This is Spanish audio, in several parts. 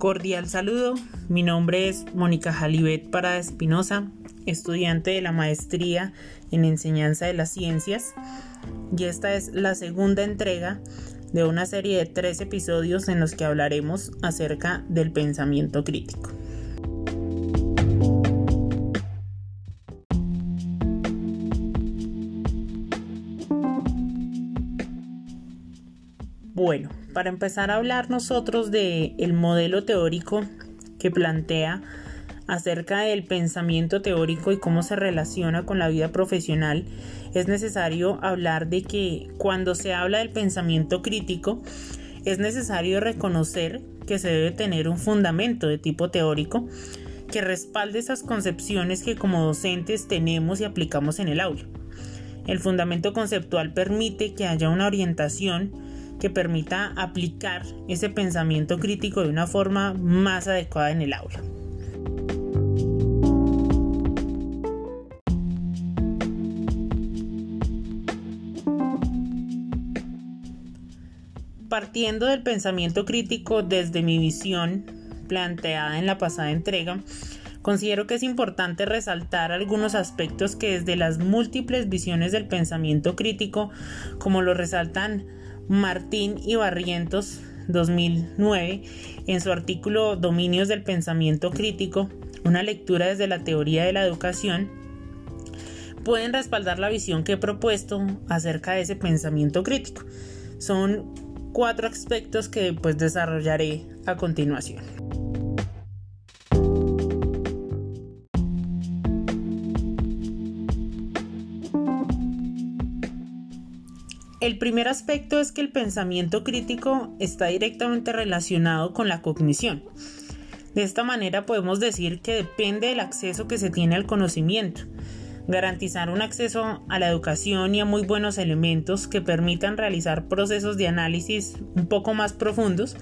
Cordial saludo, mi nombre es Mónica Jalibet Parada Espinosa, estudiante de la maestría en enseñanza de las ciencias y esta es la segunda entrega de una serie de tres episodios en los que hablaremos acerca del pensamiento crítico. Bueno, para empezar a hablar nosotros del el modelo teórico que plantea acerca del pensamiento teórico y cómo se relaciona con la vida profesional, es necesario hablar de que cuando se habla del pensamiento crítico, es necesario reconocer que se debe tener un fundamento de tipo teórico que respalde esas concepciones que como docentes tenemos y aplicamos en el aula. El fundamento conceptual permite que haya una orientación que permita aplicar ese pensamiento crítico de una forma más adecuada en el aula. Partiendo del pensamiento crítico desde mi visión planteada en la pasada entrega, considero que es importante resaltar algunos aspectos que desde las múltiples visiones del pensamiento crítico, como lo resaltan Martín y Barrientos 2009 en su artículo Dominios del Pensamiento Crítico, una lectura desde la teoría de la educación, pueden respaldar la visión que he propuesto acerca de ese pensamiento crítico. Son cuatro aspectos que pues desarrollaré a continuación. El primer aspecto es que el pensamiento crítico está directamente relacionado con la cognición. De esta manera podemos decir que depende del acceso que se tiene al conocimiento. Garantizar un acceso a la educación y a muy buenos elementos que permitan realizar procesos de análisis un poco más profundos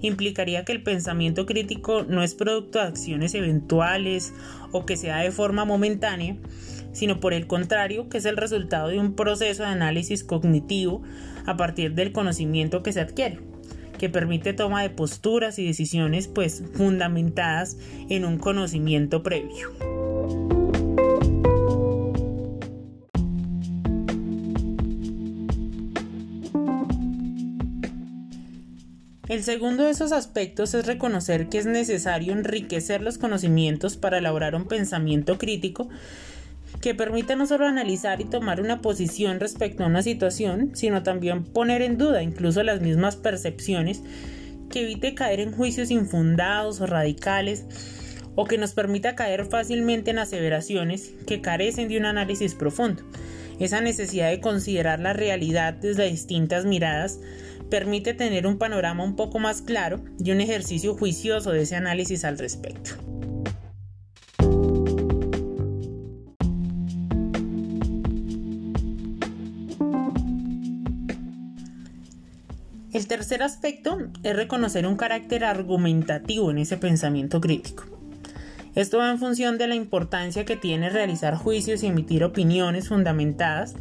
implicaría que el pensamiento crítico no es producto de acciones eventuales o que sea de forma momentánea, sino por el contrario, que es el resultado de un proceso de análisis cognitivo a partir del conocimiento que se adquiere, que permite toma de posturas y decisiones pues fundamentadas en un conocimiento previo. El segundo de esos aspectos es reconocer que es necesario enriquecer los conocimientos para elaborar un pensamiento crítico que permita no solo analizar y tomar una posición respecto a una situación, sino también poner en duda incluso las mismas percepciones, que evite caer en juicios infundados o radicales, o que nos permita caer fácilmente en aseveraciones que carecen de un análisis profundo. Esa necesidad de considerar la realidad desde distintas miradas permite tener un panorama un poco más claro y un ejercicio juicioso de ese análisis al respecto. El tercer aspecto es reconocer un carácter argumentativo en ese pensamiento crítico. Esto va en función de la importancia que tiene realizar juicios y emitir opiniones fundamentadas,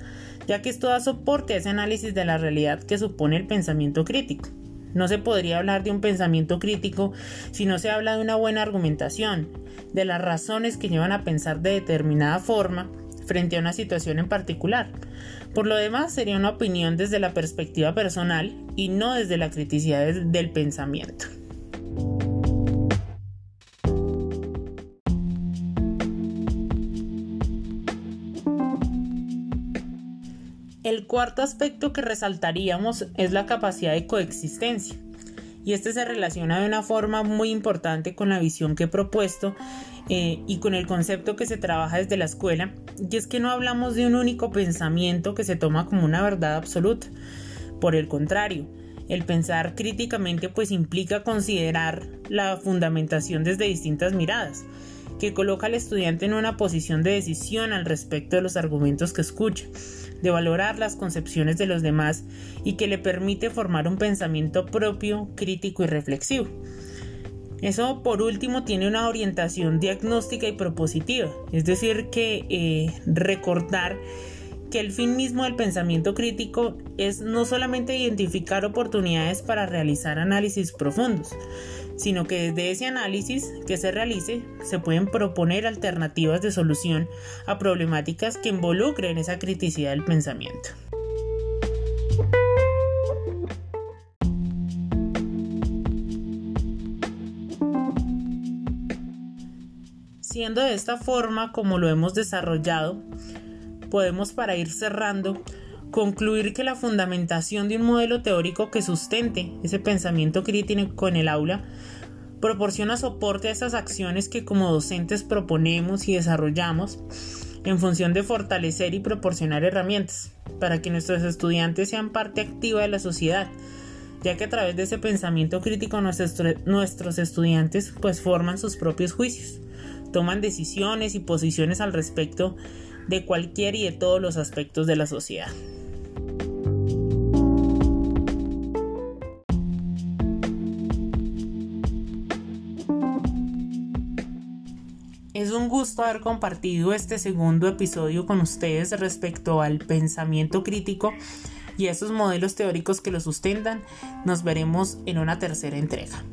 ya que esto da soporte a ese análisis de la realidad que supone el pensamiento crítico. No se podría hablar de un pensamiento crítico si no se habla de una buena argumentación, de las razones que llevan a pensar de determinada forma frente a una situación en particular. Por lo demás, sería una opinión desde la perspectiva personal y no desde la criticidad del pensamiento. El cuarto aspecto que resaltaríamos es la capacidad de coexistencia y este se relaciona de una forma muy importante con la visión que he propuesto eh, y con el concepto que se trabaja desde la escuela, y es que no hablamos de un único pensamiento que se toma como una verdad absoluta. Por el contrario, el pensar críticamente pues implica considerar la fundamentación desde distintas miradas, que coloca al estudiante en una posición de decisión al respecto de los argumentos que escucha de valorar las concepciones de los demás y que le permite formar un pensamiento propio, crítico y reflexivo. Eso por último tiene una orientación diagnóstica y propositiva, es decir, que eh, recordar que el fin mismo del pensamiento crítico es no solamente identificar oportunidades para realizar análisis profundos, sino que desde ese análisis que se realice se pueden proponer alternativas de solución a problemáticas que involucren esa criticidad del pensamiento. Siendo de esta forma como lo hemos desarrollado, podemos para ir cerrando concluir que la fundamentación de un modelo teórico que sustente ese pensamiento crítico en el aula proporciona soporte a esas acciones que como docentes proponemos y desarrollamos en función de fortalecer y proporcionar herramientas para que nuestros estudiantes sean parte activa de la sociedad, ya que a través de ese pensamiento crítico nuestros, estudiantes pues forman sus propios juicios, toman decisiones y posiciones al respecto de cualquier y de todos los aspectos de la sociedad. Un gusto haber compartido este segundo episodio con ustedes respecto al pensamiento crítico y a esos modelos teóricos que lo sustentan. Nos veremos en una tercera entrega.